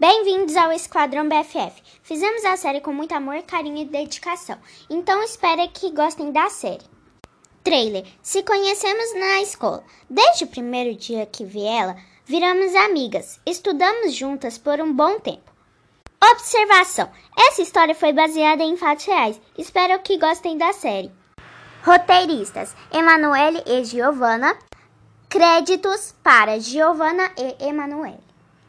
Bem-vindos ao Esquadrão BFF. Fizemos a série com muito amor, carinho e dedicação, então espero que gostem da série. Trailer: Se conhecemos na escola. Desde o primeiro dia que vi ela, viramos amigas, estudamos juntas por um bom tempo. Observação: Essa história foi baseada em fatos reais. Espero que gostem da série. Roteiristas: Emanuele e Giovanna. Créditos para Giovanna e Emanuele.